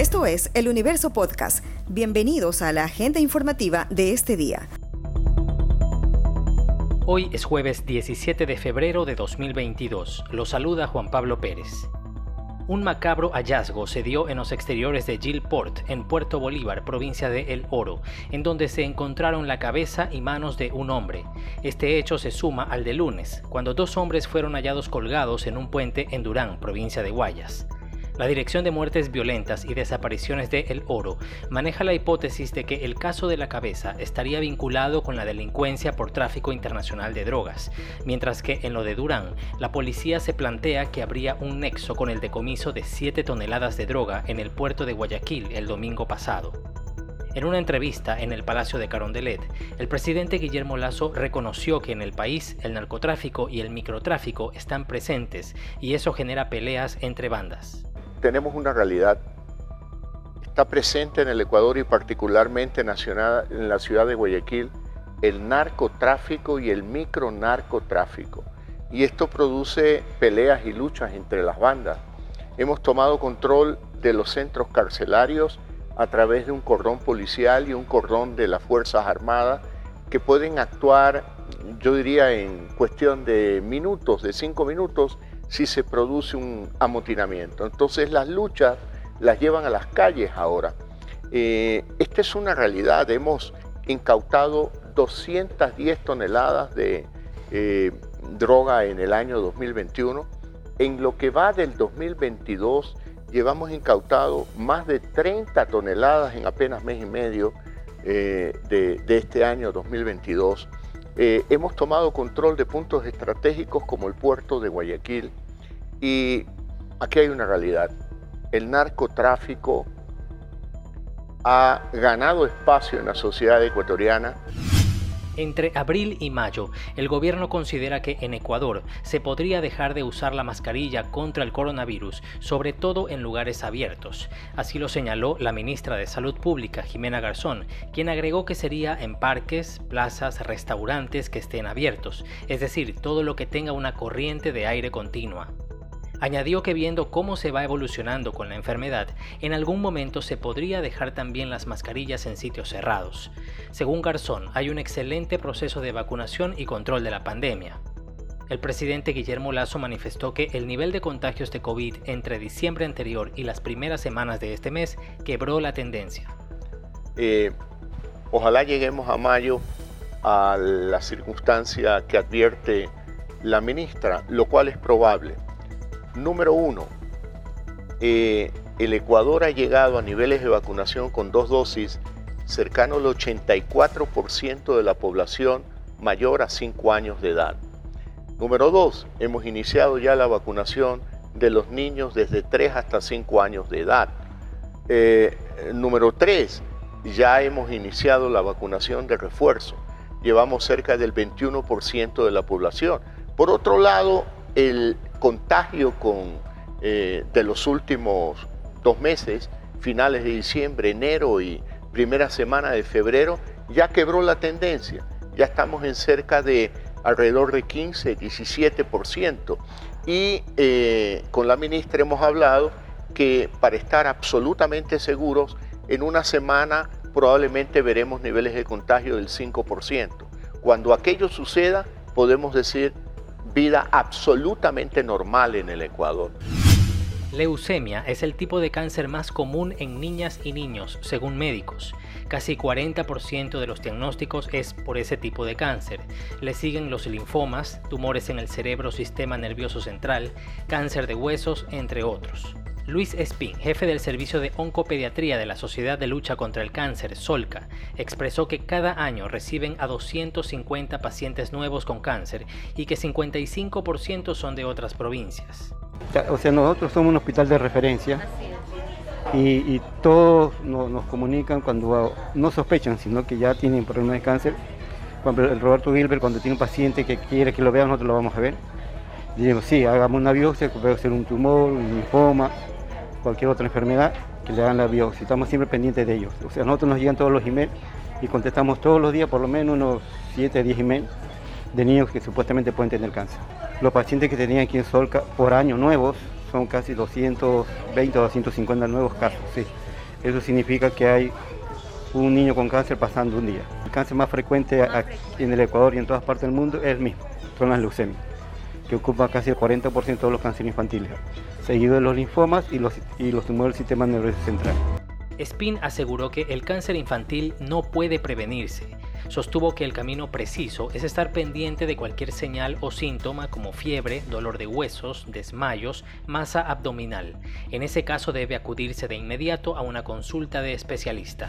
Esto es El Universo Podcast. Bienvenidos a la agenda informativa de este día. Hoy es jueves 17 de febrero de 2022. Lo saluda Juan Pablo Pérez. Un macabro hallazgo se dio en los exteriores de Gilport, en Puerto Bolívar, provincia de El Oro, en donde se encontraron la cabeza y manos de un hombre. Este hecho se suma al de lunes, cuando dos hombres fueron hallados colgados en un puente en Durán, provincia de Guayas. La Dirección de Muertes Violentas y Desapariciones de El Oro maneja la hipótesis de que el caso de la cabeza estaría vinculado con la delincuencia por tráfico internacional de drogas, mientras que en lo de Durán, la policía se plantea que habría un nexo con el decomiso de 7 toneladas de droga en el puerto de Guayaquil el domingo pasado. En una entrevista en el Palacio de Carondelet, el presidente Guillermo Lazo reconoció que en el país el narcotráfico y el microtráfico están presentes y eso genera peleas entre bandas tenemos una realidad. Está presente en el Ecuador y particularmente nacional, en la ciudad de Guayaquil el narcotráfico y el micronarcotráfico. Y esto produce peleas y luchas entre las bandas. Hemos tomado control de los centros carcelarios a través de un cordón policial y un cordón de las Fuerzas Armadas que pueden actuar, yo diría, en cuestión de minutos, de cinco minutos, si se produce un amotinamiento. Entonces las luchas las llevan a las calles ahora. Eh, esta es una realidad. Hemos incautado 210 toneladas de eh, droga en el año 2021. En lo que va del 2022 llevamos incautado más de 30 toneladas en apenas mes y medio eh, de, de, este año 2022. Hemos tomado control de puntos estratégicos como el puerto de Guayaquil, y aquí hay una realidad. El narcotráfico ha ganado espacio en la sociedad ecuatoriana. Entre abril y mayo, el gobierno considera que en Ecuador se podría dejar de usar la mascarilla contra el coronavirus, sobre todo en lugares abiertos. Así lo señaló la ministra de Salud Pública, Jimena Garzón, quien agregó que sería en parques, plazas, restaurantes que estén abiertos, es decir, todo lo que tenga una corriente de aire continua. Añadió que viendo cómo se va evolucionando con la enfermedad, en algún momento se podría dejar también las mascarillas en sitios cerrados. Según Garzón, hay un excelente proceso de vacunación y control de la pandemia. El presidente Guillermo Lazo manifestó que el nivel de contagios de COVID entre diciembre anterior y las primeras semanas de este mes quebró la tendencia. Eh, ojalá lleguemos a mayo a la circunstancia que advierte la ministra, lo cual es probable. Número uno, eh, el Ecuador ha llegado a niveles de vacunación con dos dosis cercano al 84% de la población mayor a 5 años de edad. Número dos, hemos iniciado ya la vacunación de los niños desde 3 hasta 5 años de edad. Eh, número tres, ya hemos iniciado la vacunación de refuerzo. Llevamos cerca del 21% de la población. Por otro lado, el contagio con, eh, de los últimos dos meses, finales de diciembre, enero y primera semana de febrero, ya quebró la tendencia. Ya estamos en cerca de alrededor de 15, 17%. Y eh, con la ministra hemos hablado que para estar absolutamente seguros, en una semana probablemente veremos niveles de contagio del 5%. Cuando aquello suceda, podemos decir vida absolutamente normal en el Ecuador. Leucemia es el tipo de cáncer más común en niñas y niños, según médicos. Casi 40% de los diagnósticos es por ese tipo de cáncer. Le siguen los linfomas, tumores en el cerebro, sistema nervioso central, cáncer de huesos, entre otros. Luis Espín, jefe del Servicio de Oncopediatría de la Sociedad de Lucha contra el Cáncer, SOLCA, expresó que cada año reciben a 250 pacientes nuevos con cáncer y que 55% son de otras provincias. O sea, nosotros somos un hospital de referencia y, todos nos, comunican cuando no sospechan, sino que ya tienen problemas de cáncer. Cuando el Roberto Gilbert, cuando tiene un paciente que quiere que lo vean, nosotros lo vamos a ver. Digo, sí, hagamos una biopsia, puede ser un tumor, un linfoma, cualquier otra enfermedad, que le hagan la biopsia. Estamos siempre pendientes de ellos. O sea, nosotros nos llegan todos los emails y contestamos todos los días por lo menos unos 7 10 emails de niños que supuestamente pueden tener cáncer. Los pacientes que tenían aquí en Solca por año nuevos son casi 220 o 250 nuevos casos, sí. eso significa que hay un niño con cáncer pasando un día. El cáncer más frecuente en el Ecuador y en todas partes del mundo es el mismo, son las leucemias, que ocupa casi el 40% de los cánceres infantiles, seguido de los linfomas y los, y los tumores del sistema nervioso central. Spin aseguró que el cáncer infantil no puede prevenirse. Sostuvo que el camino preciso es estar pendiente de cualquier señal o síntoma como fiebre, dolor de huesos, desmayos, masa abdominal. En ese caso debe acudirse de inmediato a una consulta de especialista.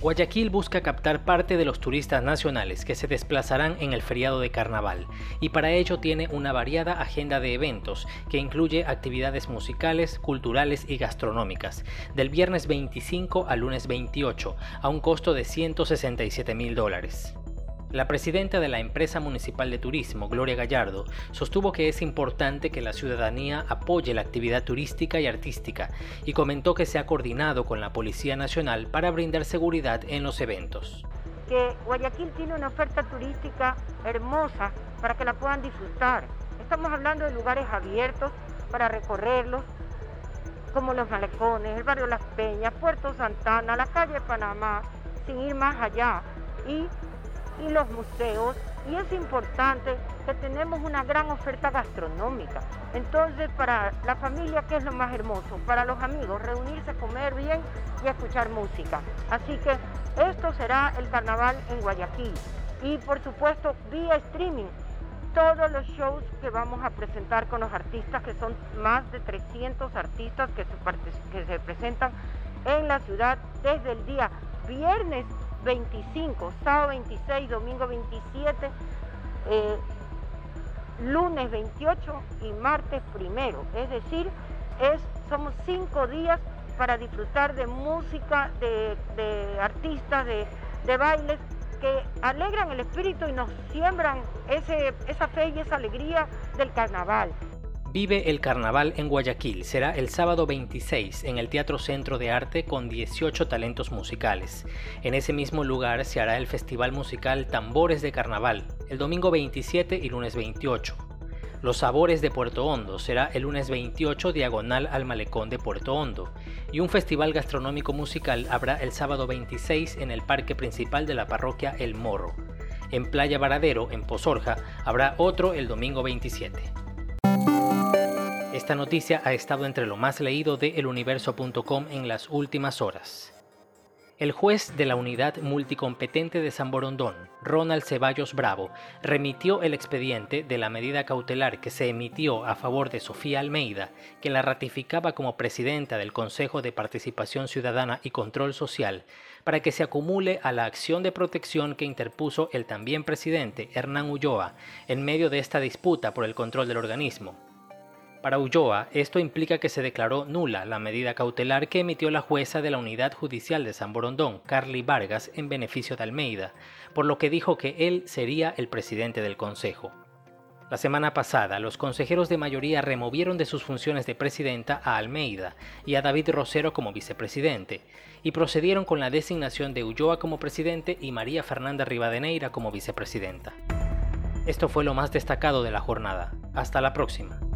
Guayaquil busca captar parte de los turistas nacionales que se desplazarán en el feriado de carnaval y para ello tiene una variada agenda de eventos que incluye actividades musicales, culturales y gastronómicas, del viernes 25 al lunes 28, a un costo de 167 mil dólares. La presidenta de la empresa municipal de turismo, Gloria Gallardo, sostuvo que es importante que la ciudadanía apoye la actividad turística y artística y comentó que se ha coordinado con la Policía Nacional para brindar seguridad en los eventos. Que Guayaquil tiene una oferta turística hermosa para que la puedan disfrutar. Estamos hablando de lugares abiertos para recorrerlos, como los malecones, el barrio Las Peñas, Puerto Santana, la calle Panamá, sin ir más allá. Y y los museos y es importante que tenemos una gran oferta gastronómica. Entonces, para la familia, ¿qué es lo más hermoso? Para los amigos, reunirse, comer bien y escuchar música. Así que esto será el carnaval en Guayaquil. Y por supuesto, vía streaming, todos los shows que vamos a presentar con los artistas, que son más de 300 artistas que se, que se presentan en la ciudad desde el día viernes 25, sábado 26, domingo 27, eh, lunes 28 y martes primero. Es decir, es, somos cinco días para disfrutar de música, de, artistas, de, de, bailes que alegran el espíritu y nos siembran ese, esa fe y esa alegría del carnaval. Vive el Carnaval en Guayaquil. Será el sábado 26 en el Teatro Centro de Arte con 18 talentos musicales. En ese mismo lugar se hará el festival musical Tambores de Carnaval, el domingo 27 y lunes 28. Los Sabores de Puerto Hondo será el lunes 28 diagonal al malecón de Puerto Hondo y un festival gastronómico musical habrá el sábado 26 en el parque principal de la parroquia El Morro. En Playa Varadero, en Pozorja, habrá otro el domingo 27. Esta noticia ha estado entre lo más leído de eluniverso.com en las últimas horas. El juez de la Unidad Multicompetente de San Borondón, Ronald Ceballos Bravo, remitió el expediente de la medida cautelar que se emitió a favor de Sofía Almeida, que la ratificaba como presidenta del Consejo de Participación Ciudadana y Control Social, para que se acumule a la acción de protección que interpuso el también presidente Hernán Ulloa en medio de esta disputa por el control del organismo. Para Ulloa, esto implica que se declaró nula la medida cautelar que emitió la jueza de la Unidad Judicial de San Borondón, Carly Vargas, en beneficio de Almeida, por lo que dijo que él sería el presidente del Consejo. La semana pasada, los consejeros de mayoría removieron de sus funciones de presidenta a Almeida y a David Rosero como vicepresidente, y procedieron con la designación de Ulloa como presidente y María Fernanda Rivadeneira como vicepresidenta. Esto fue lo más destacado de la jornada. Hasta la próxima.